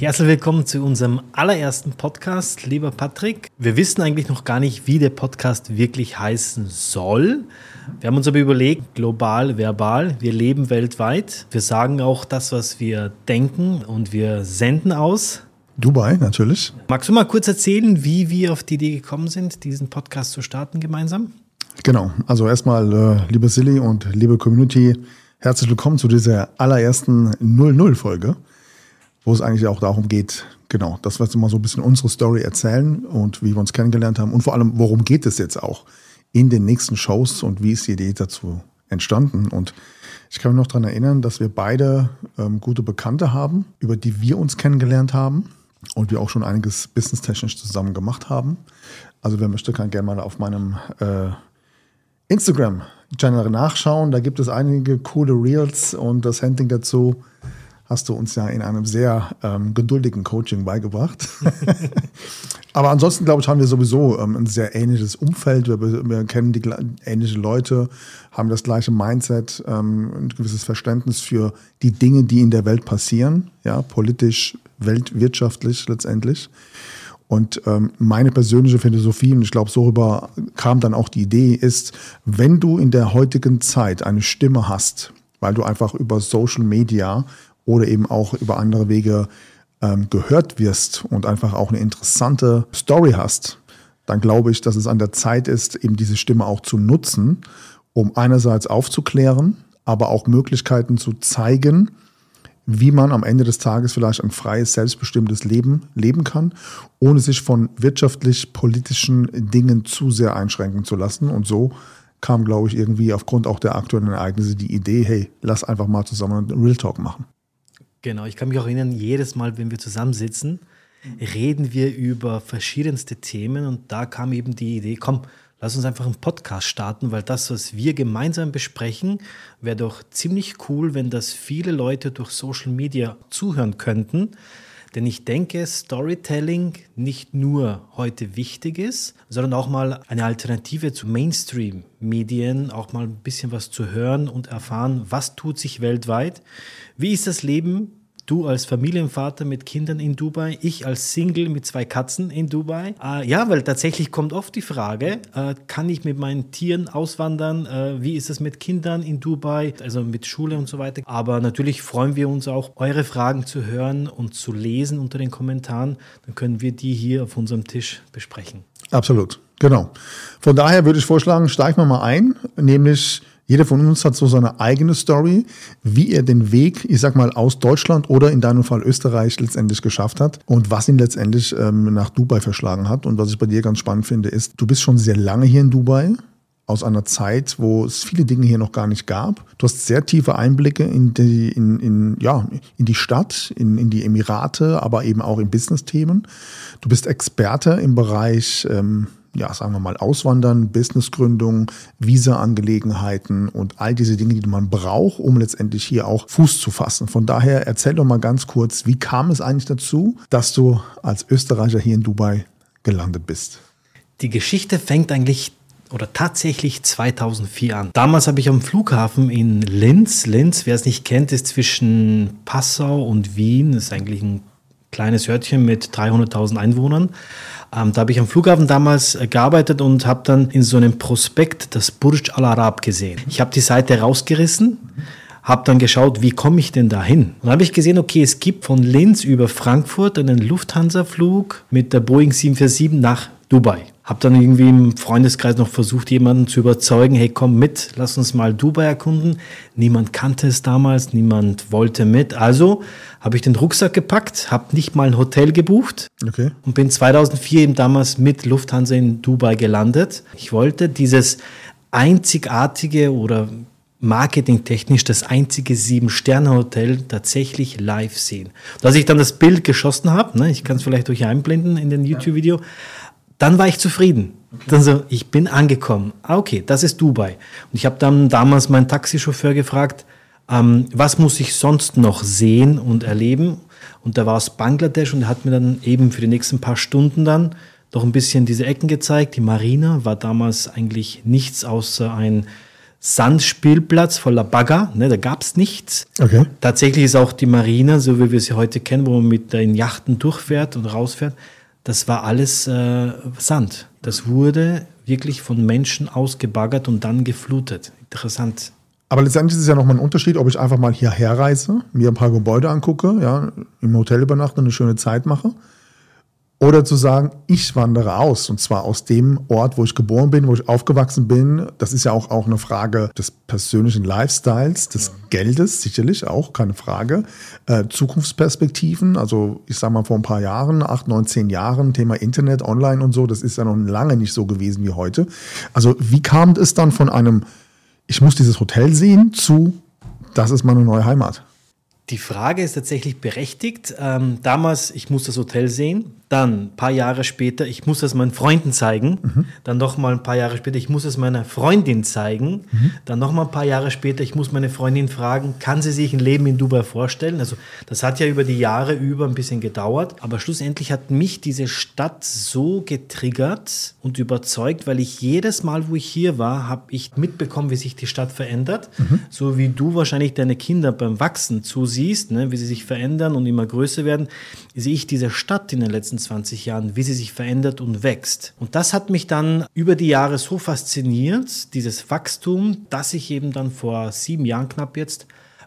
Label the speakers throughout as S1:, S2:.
S1: Herzlich willkommen zu unserem allerersten Podcast, lieber Patrick. Wir wissen eigentlich noch gar nicht, wie der Podcast wirklich heißen soll. Wir haben uns aber überlegt, global, verbal, wir leben weltweit. Wir sagen auch das, was wir denken und wir senden aus.
S2: Dubai, natürlich.
S1: Magst du mal kurz erzählen, wie wir auf die Idee gekommen sind, diesen Podcast zu starten gemeinsam?
S2: Genau, also erstmal, äh, liebe Silly und liebe Community, herzlich willkommen zu dieser allerersten 00-Folge wo es eigentlich auch darum geht, genau, dass wir jetzt mal so ein bisschen unsere Story erzählen und wie wir uns kennengelernt haben und vor allem, worum geht es jetzt auch in den nächsten Shows und wie ist die Idee dazu entstanden. Und ich kann mich noch daran erinnern, dass wir beide ähm, gute Bekannte haben, über die wir uns kennengelernt haben und wir auch schon einiges businesstechnisch zusammen gemacht haben. Also wer möchte, kann gerne mal auf meinem äh, Instagram-Channel nachschauen. Da gibt es einige coole Reels und das Handling dazu hast du uns ja in einem sehr ähm, geduldigen Coaching beigebracht. Aber ansonsten, glaube ich, haben wir sowieso ähm, ein sehr ähnliches Umfeld. Wir, wir kennen die ähnliche Leute, haben das gleiche Mindset, ähm, ein gewisses Verständnis für die Dinge, die in der Welt passieren, ja, politisch, weltwirtschaftlich letztendlich. Und ähm, meine persönliche Philosophie, und ich glaube, so rüber kam dann auch die Idee, ist, wenn du in der heutigen Zeit eine Stimme hast, weil du einfach über Social Media oder eben auch über andere Wege ähm, gehört wirst und einfach auch eine interessante Story hast, dann glaube ich, dass es an der Zeit ist, eben diese Stimme auch zu nutzen, um einerseits aufzuklären, aber auch Möglichkeiten zu zeigen, wie man am Ende des Tages vielleicht ein freies, selbstbestimmtes Leben leben kann, ohne sich von wirtschaftlich-politischen Dingen zu sehr einschränken zu lassen. Und so kam, glaube ich, irgendwie aufgrund auch der aktuellen Ereignisse die Idee, hey, lass einfach mal zusammen einen Real Talk machen.
S1: Genau, ich kann mich auch erinnern, jedes Mal, wenn wir zusammensitzen, reden wir über verschiedenste Themen und da kam eben die Idee, komm, lass uns einfach einen Podcast starten, weil das, was wir gemeinsam besprechen, wäre doch ziemlich cool, wenn das viele Leute durch Social Media zuhören könnten. Denn ich denke, Storytelling nicht nur heute wichtig ist, sondern auch mal eine Alternative zu Mainstream-Medien, auch mal ein bisschen was zu hören und erfahren, was tut sich weltweit. Wie ist das Leben Du als Familienvater mit Kindern in Dubai, ich als Single mit zwei Katzen in Dubai. Äh, ja, weil tatsächlich kommt oft die Frage, äh, kann ich mit meinen Tieren auswandern? Äh, wie ist es mit Kindern in Dubai? Also mit Schule und so weiter. Aber natürlich freuen wir uns auch, eure Fragen zu hören und zu lesen unter den Kommentaren. Dann können wir die hier auf unserem Tisch besprechen.
S2: Absolut, genau. Von daher würde ich vorschlagen, steigen wir mal ein, nämlich jeder von uns hat so seine eigene Story, wie er den Weg, ich sag mal, aus Deutschland oder in deinem Fall Österreich letztendlich geschafft hat und was ihn letztendlich ähm, nach Dubai verschlagen hat. Und was ich bei dir ganz spannend finde, ist, du bist schon sehr lange hier in Dubai aus einer Zeit, wo es viele Dinge hier noch gar nicht gab. Du hast sehr tiefe Einblicke in die, in, in, ja, in die Stadt, in, in die Emirate, aber eben auch in Business-Themen. Du bist Experte im Bereich ähm, ja, sagen wir mal, Auswandern, Businessgründung, Visa-Angelegenheiten und all diese Dinge, die man braucht, um letztendlich hier auch Fuß zu fassen. Von daher erzähl doch mal ganz kurz, wie kam es eigentlich dazu, dass du als Österreicher hier in Dubai gelandet bist?
S1: Die Geschichte fängt eigentlich oder tatsächlich 2004 an. Damals habe ich am Flughafen in Linz, Linz, wer es nicht kennt, ist zwischen Passau und Wien, ist eigentlich ein kleines Örtchen mit 300.000 Einwohnern. Ähm, da habe ich am Flughafen damals äh, gearbeitet und habe dann in so einem Prospekt das Burj Al Arab gesehen. Ich habe die Seite rausgerissen, habe dann geschaut, wie komme ich denn da hin? Und dann habe ich gesehen, okay, es gibt von Linz über Frankfurt einen Lufthansa-Flug mit der Boeing 747 nach Dubai. Hab dann irgendwie im Freundeskreis noch versucht, jemanden zu überzeugen, hey, komm mit, lass uns mal Dubai erkunden. Niemand kannte es damals, niemand wollte mit. Also habe ich den Rucksack gepackt, habe nicht mal ein Hotel gebucht okay. und bin 2004 eben damals mit Lufthansa in Dubai gelandet. Ich wollte dieses einzigartige oder marketingtechnisch das einzige Sieben-Sterne-Hotel tatsächlich live sehen. Als ich dann das Bild geschossen habe, ne, ich kann es vielleicht euch einblenden in den YouTube-Video, dann war ich zufrieden. Okay. Dann so, ich bin angekommen. Ah, okay, das ist Dubai. Und ich habe dann damals meinen Taxichauffeur gefragt, ähm, was muss ich sonst noch sehen und erleben? Und da war es Bangladesch und er hat mir dann eben für die nächsten paar Stunden dann doch ein bisschen diese Ecken gezeigt. Die Marina war damals eigentlich nichts außer ein Sandspielplatz voller Bagger, ne, da gab es nichts.
S2: Okay.
S1: Tatsächlich ist auch die Marina, so wie wir sie heute kennen, wo man mit den Yachten durchfährt und rausfährt, das war alles äh, Sand. Das wurde wirklich von Menschen ausgebaggert und dann geflutet. Interessant.
S2: Aber letztendlich ist es ja nochmal ein Unterschied, ob ich einfach mal hierher reise, mir ein paar Gebäude angucke, ja, im Hotel übernachte eine schöne Zeit mache. Oder zu sagen, ich wandere aus. Und zwar aus dem Ort, wo ich geboren bin, wo ich aufgewachsen bin. Das ist ja auch, auch eine Frage des persönlichen Lifestyles, des ja. Geldes, sicherlich auch, keine Frage. Äh, Zukunftsperspektiven, also ich sage mal vor ein paar Jahren, acht, neun, zehn Jahren, Thema Internet, Online und so, das ist ja noch lange nicht so gewesen wie heute. Also wie kam es dann von einem, ich muss dieses Hotel sehen, zu, das ist meine neue Heimat?
S1: Die Frage ist tatsächlich berechtigt. Ähm, damals, ich muss das Hotel sehen. Dann, ein paar Jahre später, ich muss das meinen Freunden zeigen. Mhm. Dann noch mal ein paar Jahre später, ich muss es meiner Freundin zeigen. Mhm. Dann noch mal ein paar Jahre später, ich muss meine Freundin fragen, kann sie sich ein Leben in Dubai vorstellen? Also das hat ja über die Jahre über ein bisschen gedauert. Aber schlussendlich hat mich diese Stadt so getriggert und überzeugt, weil ich jedes Mal, wo ich hier war, habe ich mitbekommen, wie sich die Stadt verändert. Mhm. So wie du wahrscheinlich deine Kinder beim Wachsen zusiehst, ne, wie sie sich verändern und immer größer werden, sehe ich diese Stadt in den letzten letzten 20 Jahren, wie sie sich verändert und wächst. Und das hat mich dann über die Jahre so fasziniert, dieses Wachstum, dass ich eben dann vor sieben Jahren knapp jetzt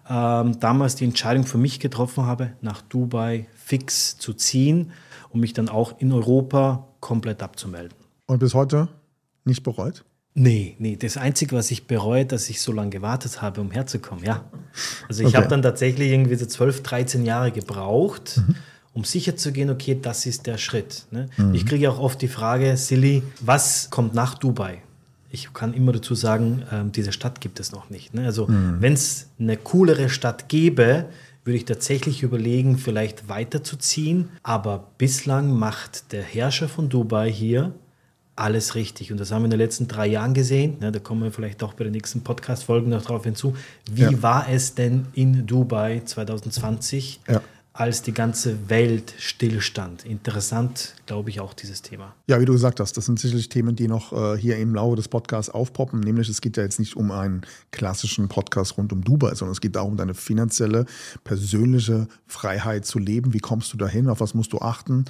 S1: ähm, damals die Entscheidung für mich getroffen habe, nach Dubai fix zu ziehen und mich dann auch in Europa komplett abzumelden.
S2: Und bis heute nicht bereut?
S1: Nee, nee, das Einzige, was ich bereue, dass ich so lange gewartet habe, um herzukommen, ja. Also ich okay. habe dann tatsächlich irgendwie so 12, 13 Jahre gebraucht, mhm um sicher zu gehen, okay, das ist der Schritt. Ne? Mhm. Ich kriege auch oft die Frage, Silly, was kommt nach Dubai? Ich kann immer dazu sagen, ähm, diese Stadt gibt es noch nicht. Ne? Also mhm. wenn es eine coolere Stadt gäbe, würde ich tatsächlich überlegen, vielleicht weiterzuziehen. Aber bislang macht der Herrscher von Dubai hier alles richtig. Und das haben wir in den letzten drei Jahren gesehen. Ne, da kommen wir vielleicht auch bei den nächsten Podcast-Folgen noch drauf hinzu. Wie ja. war es denn in Dubai 2020? Ja als die ganze Welt stillstand. Interessant, glaube ich, auch dieses Thema.
S2: Ja, wie du gesagt hast, das sind sicherlich Themen, die noch äh, hier im Laufe des Podcasts aufpoppen. Nämlich, es geht ja jetzt nicht um einen klassischen Podcast rund um Dubai, sondern es geht darum, deine finanzielle, persönliche Freiheit zu leben. Wie kommst du dahin? Auf was musst du achten?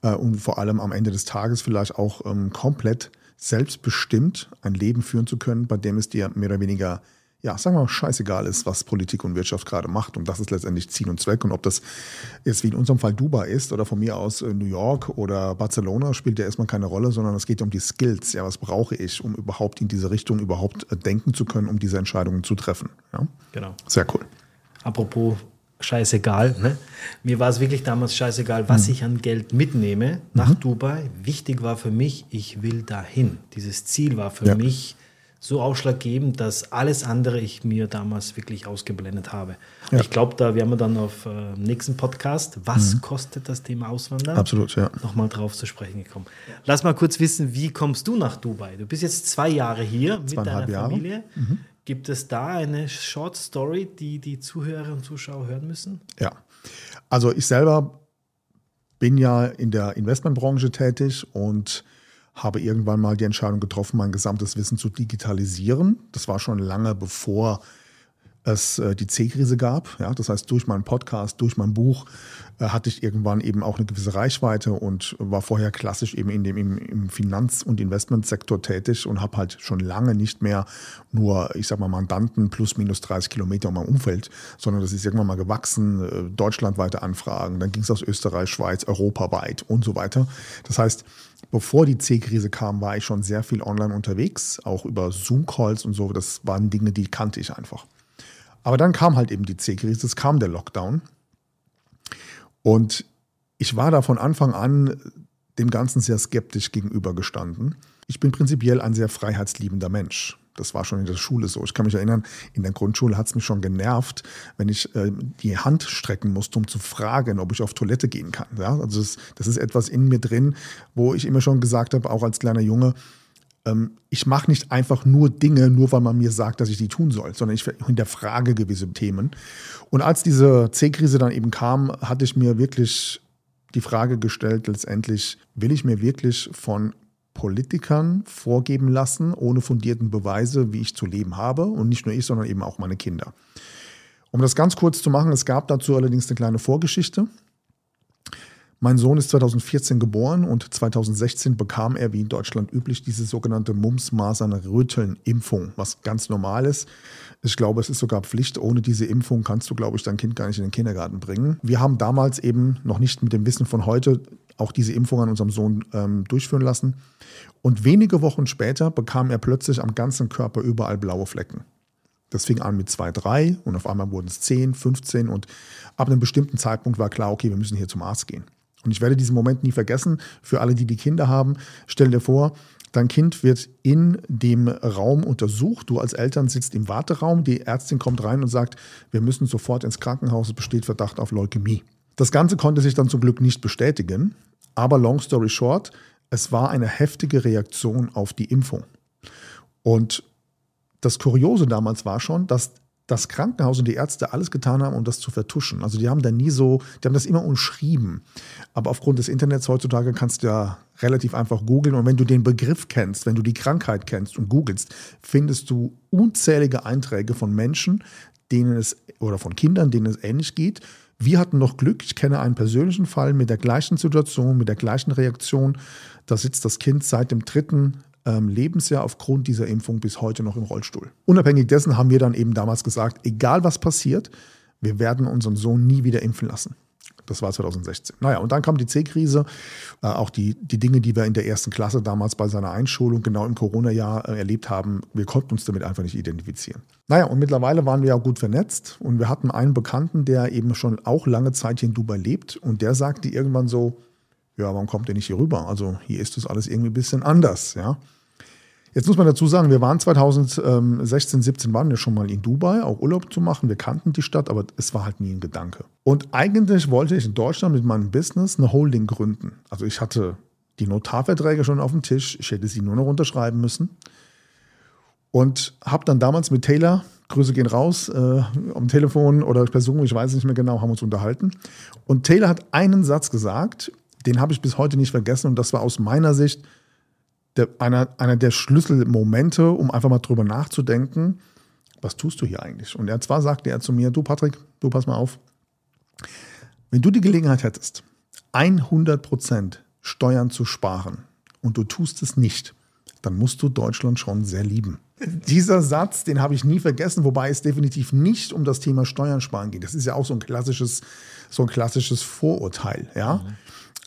S2: Äh, und vor allem am Ende des Tages vielleicht auch ähm, komplett selbstbestimmt ein Leben führen zu können, bei dem es dir mehr oder weniger ja, sagen wir mal, scheißegal ist, was Politik und Wirtschaft gerade macht. Und das ist letztendlich Ziel und Zweck. Und ob das jetzt wie in unserem Fall Dubai ist oder von mir aus äh, New York oder Barcelona, spielt ja erstmal keine Rolle, sondern es geht um die Skills. Ja, was brauche ich, um überhaupt in diese Richtung überhaupt äh, denken zu können, um diese Entscheidungen zu treffen. Ja?
S1: Genau.
S2: Sehr cool.
S1: Apropos scheißegal. Ne? Mir war es wirklich damals scheißegal, was mhm. ich an Geld mitnehme nach mhm. Dubai. Wichtig war für mich, ich will dahin. Dieses Ziel war für ja. mich, so ausschlaggebend, dass alles andere ich mir damals wirklich ausgeblendet habe. Ja. Ich glaube, da werden wir dann auf äh, nächsten Podcast, was mhm. kostet das Thema Auswandern?
S2: Absolut, ja.
S1: Nochmal drauf zu sprechen gekommen. Lass mal kurz wissen, wie kommst du nach Dubai? Du bist jetzt zwei Jahre hier mit deiner Jahre. Familie. Mhm. Gibt es da eine Short Story, die die Zuhörer und Zuschauer hören müssen?
S2: Ja, also ich selber bin ja in der Investmentbranche tätig und habe irgendwann mal die Entscheidung getroffen, mein gesamtes Wissen zu digitalisieren. Das war schon lange bevor es äh, die C-Krise gab. Ja, das heißt, durch meinen Podcast, durch mein Buch äh, hatte ich irgendwann eben auch eine gewisse Reichweite und war vorher klassisch eben in dem, im, Finanz- und Investmentsektor tätig und habe halt schon lange nicht mehr nur, ich sag mal, Mandanten plus minus 30 Kilometer um mein Umfeld, sondern das ist irgendwann mal gewachsen, äh, deutschlandweite Anfragen, dann ging es aus Österreich, Schweiz, europaweit und so weiter. Das heißt, bevor die C-Krise kam, war ich schon sehr viel online unterwegs, auch über Zoom-Calls und so. Das waren Dinge, die kannte ich einfach. Aber dann kam halt eben die C-Krise, es kam der Lockdown. Und ich war da von Anfang an dem Ganzen sehr skeptisch gegenübergestanden. Ich bin prinzipiell ein sehr freiheitsliebender Mensch. Das war schon in der Schule so. Ich kann mich erinnern, in der Grundschule hat es mich schon genervt, wenn ich äh, die Hand strecken musste, um zu fragen, ob ich auf Toilette gehen kann. Ja? Also das, das ist etwas in mir drin, wo ich immer schon gesagt habe, auch als kleiner Junge, ähm, ich mache nicht einfach nur Dinge, nur weil man mir sagt, dass ich die tun soll, sondern ich hinterfrage gewisse Themen. Und als diese C-Krise dann eben kam, hatte ich mir wirklich die Frage gestellt, letztendlich, will ich mir wirklich von Politikern vorgeben lassen, ohne fundierten Beweise, wie ich zu leben habe. Und nicht nur ich, sondern eben auch meine Kinder. Um das ganz kurz zu machen, es gab dazu allerdings eine kleine Vorgeschichte. Mein Sohn ist 2014 geboren und 2016 bekam er, wie in Deutschland üblich, diese sogenannte Mumps-Masern-Röteln-Impfung, was ganz normal ist. Ich glaube, es ist sogar Pflicht. Ohne diese Impfung kannst du, glaube ich, dein Kind gar nicht in den Kindergarten bringen. Wir haben damals eben noch nicht mit dem Wissen von heute auch diese Impfung an unserem Sohn ähm, durchführen lassen. Und wenige Wochen später bekam er plötzlich am ganzen Körper überall blaue Flecken. Das fing an mit zwei, drei und auf einmal wurden es zehn, 15 und ab einem bestimmten Zeitpunkt war klar, okay, wir müssen hier zum Arzt gehen. Und ich werde diesen Moment nie vergessen. Für alle, die die Kinder haben, stell dir vor, dein Kind wird in dem Raum untersucht. Du als Eltern sitzt im Warteraum. Die Ärztin kommt rein und sagt, wir müssen sofort ins Krankenhaus. Es besteht Verdacht auf Leukämie. Das Ganze konnte sich dann zum Glück nicht bestätigen. Aber long story short, es war eine heftige Reaktion auf die Impfung. Und das Kuriose damals war schon, dass das Krankenhaus und die Ärzte alles getan haben, um das zu vertuschen. Also die haben da nie so, die haben das immer umschrieben. Aber aufgrund des Internets heutzutage kannst du ja relativ einfach googeln. Und wenn du den Begriff kennst, wenn du die Krankheit kennst und googelst, findest du unzählige Einträge von Menschen, denen es, oder von Kindern, denen es ähnlich geht. Wir hatten noch Glück. Ich kenne einen persönlichen Fall mit der gleichen Situation, mit der gleichen Reaktion. Da sitzt das Kind seit dem dritten Lebensjahr aufgrund dieser Impfung bis heute noch im Rollstuhl. Unabhängig dessen haben wir dann eben damals gesagt, egal was passiert, wir werden unseren Sohn nie wieder impfen lassen. Das war 2016. Naja, und dann kam die C-Krise, äh, auch die, die Dinge, die wir in der ersten Klasse damals bei seiner Einschulung genau im Corona-Jahr äh, erlebt haben, wir konnten uns damit einfach nicht identifizieren. Naja, und mittlerweile waren wir ja gut vernetzt und wir hatten einen Bekannten, der eben schon auch lange Zeit hier in Dubai lebt und der sagte irgendwann so, ja, warum kommt ihr nicht hier rüber? Also hier ist das alles irgendwie ein bisschen anders, ja. Jetzt muss man dazu sagen, wir waren 2016, 17 waren wir schon mal in Dubai, auch Urlaub zu machen. Wir kannten die Stadt, aber es war halt nie ein Gedanke. Und eigentlich wollte ich in Deutschland mit meinem Business eine Holding gründen. Also ich hatte die Notarverträge schon auf dem Tisch. Ich hätte sie nur noch unterschreiben müssen. Und habe dann damals mit Taylor, Grüße gehen raus, äh, am Telefon oder per Zoom, ich weiß nicht mehr genau, haben uns unterhalten. Und Taylor hat einen Satz gesagt, den habe ich bis heute nicht vergessen. Und das war aus meiner Sicht der, einer, einer der Schlüsselmomente, um einfach mal drüber nachzudenken, was tust du hier eigentlich? Und er zwar sagte er zu mir, du Patrick, du pass mal auf, wenn du die Gelegenheit hättest, 100% Steuern zu sparen und du tust es nicht, dann musst du Deutschland schon sehr lieben. Dieser Satz, den habe ich nie vergessen, wobei es definitiv nicht um das Thema Steuern sparen geht. Das ist ja auch so ein klassisches, so ein klassisches Vorurteil, ja. Mhm.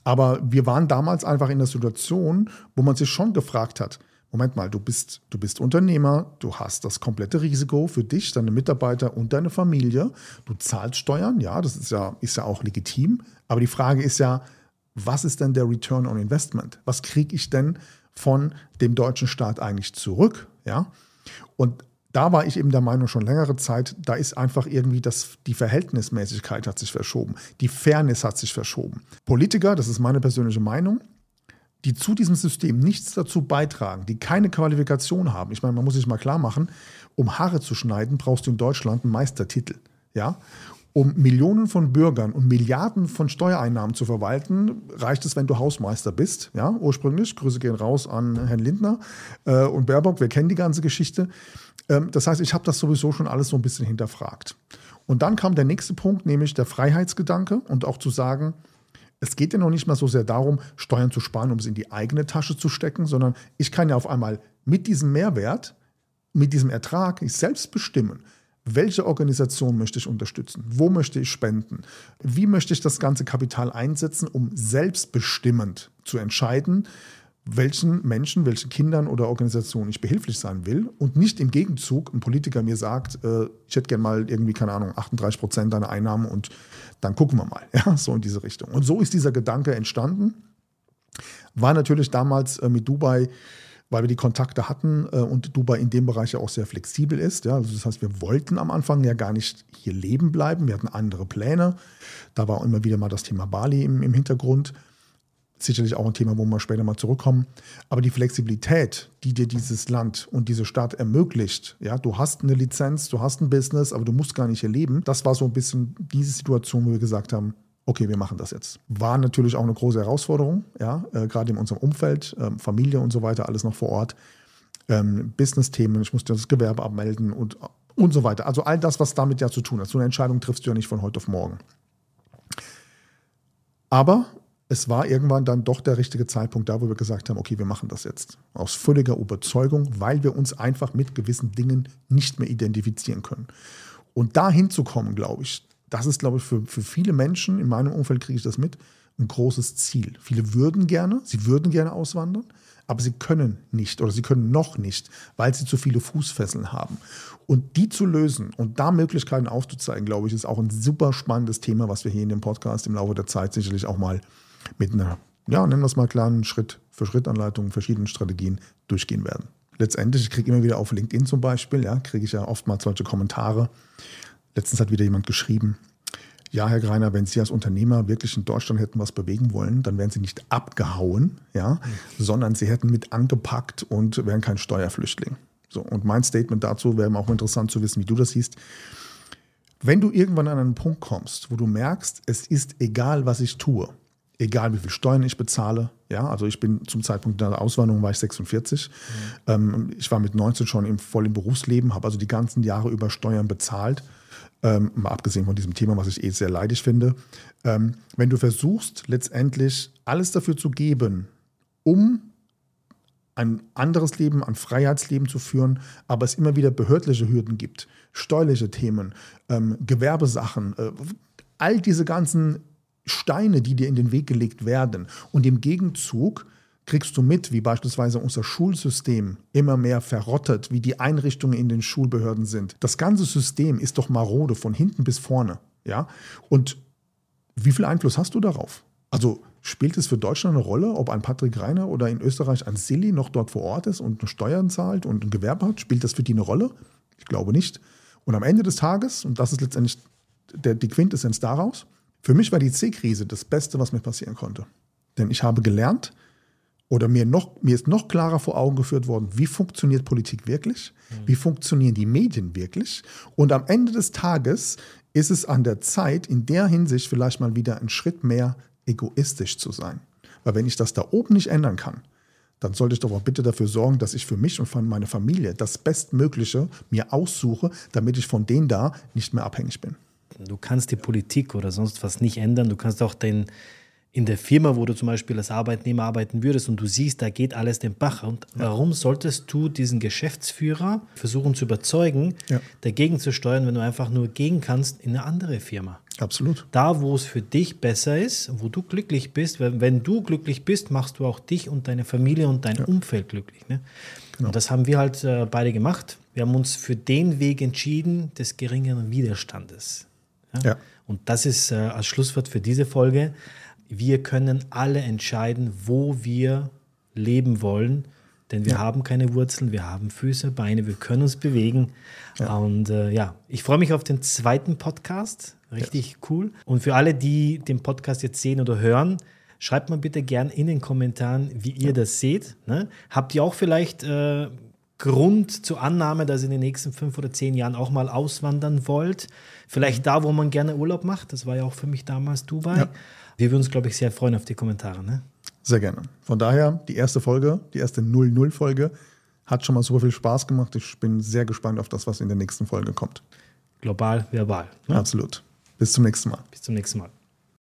S2: Aber wir waren damals einfach in der Situation, wo man sich schon gefragt hat, Moment mal, du bist, du bist Unternehmer, du hast das komplette Risiko für dich, deine Mitarbeiter und deine Familie. Du zahlst Steuern, ja, das ist ja, ist ja auch legitim. Aber die Frage ist ja, was ist denn der Return on Investment? Was kriege ich denn von dem deutschen Staat eigentlich zurück? Ja? Und da war ich eben der Meinung schon längere Zeit, da ist einfach irgendwie das, die Verhältnismäßigkeit hat sich verschoben, die Fairness hat sich verschoben. Politiker, das ist meine persönliche Meinung, die zu diesem System nichts dazu beitragen, die keine Qualifikation haben. Ich meine, man muss sich mal klar machen, um Haare zu schneiden, brauchst du in Deutschland einen Meistertitel. Ja? Um Millionen von Bürgern und Milliarden von Steuereinnahmen zu verwalten, reicht es, wenn du Hausmeister bist. Ja, ursprünglich. Grüße gehen raus an Herrn Lindner äh, und Baerbock. Wir kennen die ganze Geschichte. Ähm, das heißt, ich habe das sowieso schon alles so ein bisschen hinterfragt. Und dann kam der nächste Punkt, nämlich der Freiheitsgedanke und auch zu sagen, es geht ja noch nicht mal so sehr darum, Steuern zu sparen, um es in die eigene Tasche zu stecken, sondern ich kann ja auf einmal mit diesem Mehrwert, mit diesem Ertrag ich selbst bestimmen, welche Organisation möchte ich unterstützen, wo möchte ich spenden, wie möchte ich das ganze Kapital einsetzen, um selbstbestimmend zu entscheiden, welchen Menschen, welchen Kindern oder Organisationen ich behilflich sein will und nicht im Gegenzug ein Politiker mir sagt, äh, ich hätte gerne mal irgendwie, keine Ahnung, 38 Prozent deiner Einnahmen und dann gucken wir mal. Ja, so in diese Richtung. Und so ist dieser Gedanke entstanden. War natürlich damals äh, mit Dubai, weil wir die Kontakte hatten äh, und Dubai in dem Bereich ja auch sehr flexibel ist. Ja, also das heißt, wir wollten am Anfang ja gar nicht hier leben bleiben. Wir hatten andere Pläne. Da war immer wieder mal das Thema Bali im, im Hintergrund sicherlich auch ein Thema, wo wir später mal zurückkommen. Aber die Flexibilität, die dir dieses Land und diese Stadt ermöglicht, ja, du hast eine Lizenz, du hast ein Business, aber du musst gar nicht hier leben. Das war so ein bisschen diese Situation, wo wir gesagt haben, okay, wir machen das jetzt. War natürlich auch eine große Herausforderung, ja, äh, gerade in unserem Umfeld, äh, Familie und so weiter, alles noch vor Ort. Ähm, Business-Themen, ich musste das Gewerbe abmelden und, und so weiter. Also all das, was damit ja zu tun hat. So eine Entscheidung triffst du ja nicht von heute auf morgen. Aber es war irgendwann dann doch der richtige Zeitpunkt da, wo wir gesagt haben, okay, wir machen das jetzt. Aus völliger Überzeugung, weil wir uns einfach mit gewissen Dingen nicht mehr identifizieren können. Und da hinzukommen, glaube ich, das ist, glaube ich, für, für viele Menschen, in meinem Umfeld kriege ich das mit, ein großes Ziel. Viele würden gerne, sie würden gerne auswandern, aber sie können nicht oder sie können noch nicht, weil sie zu viele Fußfesseln haben. Und die zu lösen und da Möglichkeiten aufzuzeigen, glaube ich, ist auch ein super spannendes Thema, was wir hier in dem Podcast im Laufe der Zeit sicherlich auch mal mit einer, ja, nennen wir es mal kleinen Schritt für Schrittanleitung, verschiedenen Strategien durchgehen werden. Letztendlich, ich kriege immer wieder auf LinkedIn zum Beispiel, ja, kriege ich ja oftmals solche Kommentare. Letztens hat wieder jemand geschrieben, ja, Herr Greiner, wenn Sie als Unternehmer wirklich in Deutschland hätten was bewegen wollen, dann wären Sie nicht abgehauen, ja, mhm. sondern Sie hätten mit angepackt und wären kein Steuerflüchtling. So, und mein Statement dazu wäre auch interessant zu wissen, wie du das siehst. Wenn du irgendwann an einen Punkt kommst, wo du merkst, es ist egal, was ich tue, egal wie viel Steuern ich bezahle. Ja, also ich bin zum Zeitpunkt der Auswanderung war ich 46. Mhm. Ähm, ich war mit 19 schon im, voll im Berufsleben, habe also die ganzen Jahre über Steuern bezahlt. Ähm, mal abgesehen von diesem Thema, was ich eh sehr leidig finde. Ähm, wenn du versuchst, letztendlich alles dafür zu geben, um ein anderes Leben, ein Freiheitsleben zu führen, aber es immer wieder behördliche Hürden gibt, steuerliche Themen, ähm, Gewerbesachen, äh, all diese ganzen Steine, die dir in den Weg gelegt werden. Und im Gegenzug kriegst du mit, wie beispielsweise unser Schulsystem immer mehr verrottet, wie die Einrichtungen in den Schulbehörden sind. Das ganze System ist doch marode von hinten bis vorne. Ja? Und wie viel Einfluss hast du darauf? Also spielt es für Deutschland eine Rolle, ob ein Patrick Reiner oder in Österreich ein Silly noch dort vor Ort ist und Steuern zahlt und ein Gewerbe hat? Spielt das für die eine Rolle? Ich glaube nicht. Und am Ende des Tages, und das ist letztendlich der, die Quintessenz daraus, für mich war die C-Krise das Beste, was mir passieren konnte. Denn ich habe gelernt oder mir, noch, mir ist noch klarer vor Augen geführt worden, wie funktioniert Politik wirklich, mhm. wie funktionieren die Medien wirklich. Und am Ende des Tages ist es an der Zeit, in der Hinsicht vielleicht mal wieder einen Schritt mehr egoistisch zu sein. Weil wenn ich das da oben nicht ändern kann, dann sollte ich doch auch bitte dafür sorgen, dass ich für mich und für meine Familie das Bestmögliche mir aussuche, damit ich von denen da nicht mehr abhängig bin.
S1: Du kannst die Politik oder sonst was nicht ändern. Du kannst auch den, in der Firma, wo du zum Beispiel als Arbeitnehmer arbeiten würdest und du siehst, da geht alles den Bach. Und warum solltest du diesen Geschäftsführer versuchen zu überzeugen, ja. dagegen zu steuern, wenn du einfach nur gehen kannst in eine andere Firma?
S2: Absolut.
S1: Da, wo es für dich besser ist, wo du glücklich bist, wenn, wenn du glücklich bist, machst du auch dich und deine Familie und dein ja. Umfeld glücklich. Ne? Genau. Und das haben wir halt äh, beide gemacht. Wir haben uns für den Weg entschieden des geringeren Widerstandes. Ja? Und das ist äh, als Schlusswort für diese Folge. Wir können alle entscheiden, wo wir leben wollen, denn wir ja. haben keine Wurzeln, wir haben Füße, Beine, wir können uns bewegen. Ja. Und äh, ja, ich freue mich auf den zweiten Podcast. Richtig cool. Und für alle, die den Podcast jetzt sehen oder hören, schreibt mal bitte gern in den Kommentaren, wie ihr das seht. Ne? Habt ihr auch vielleicht äh, Grund zur Annahme, dass ihr in den nächsten fünf oder zehn Jahren auch mal auswandern wollt. Vielleicht da, wo man gerne Urlaub macht. Das war ja auch für mich damals Dubai. Wir würden uns, glaube ich, sehr freuen auf die Kommentare. Ne?
S2: Sehr gerne. Von daher, die erste Folge, die erste 0-0-Folge, hat schon mal super viel Spaß gemacht. Ich bin sehr gespannt auf das, was in der nächsten Folge kommt.
S1: Global, verbal.
S2: Ne? Absolut. Bis zum nächsten Mal.
S1: Bis zum nächsten Mal.